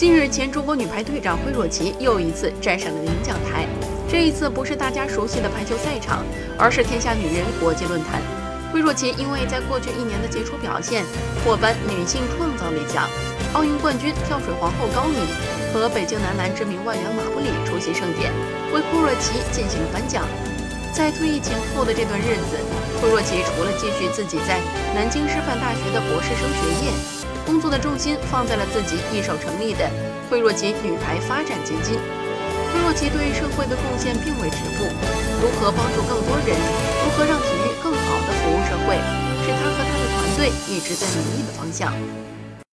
近日，前中国女排队长惠若琪又一次站上了领奖台。这一次不是大家熟悉的排球赛场，而是天下女人国际论坛。惠若琪因为在过去一年的杰出表现，获颁女性创造力奖。奥运冠军跳水皇后高敏和北京男篮知名外援马布里出席盛典，为惠若琪进行了颁奖。在退役前后的这段日子，惠若琪除了继续自己在南京师范大学的博士生学业。工作的重心放在了自己一手成立的惠若琪女排发展基金。惠若琪对社会的贡献并未止步，如何帮助更多人，如何让体育更好的服务社会，是她和她的团队一直在努力的方向。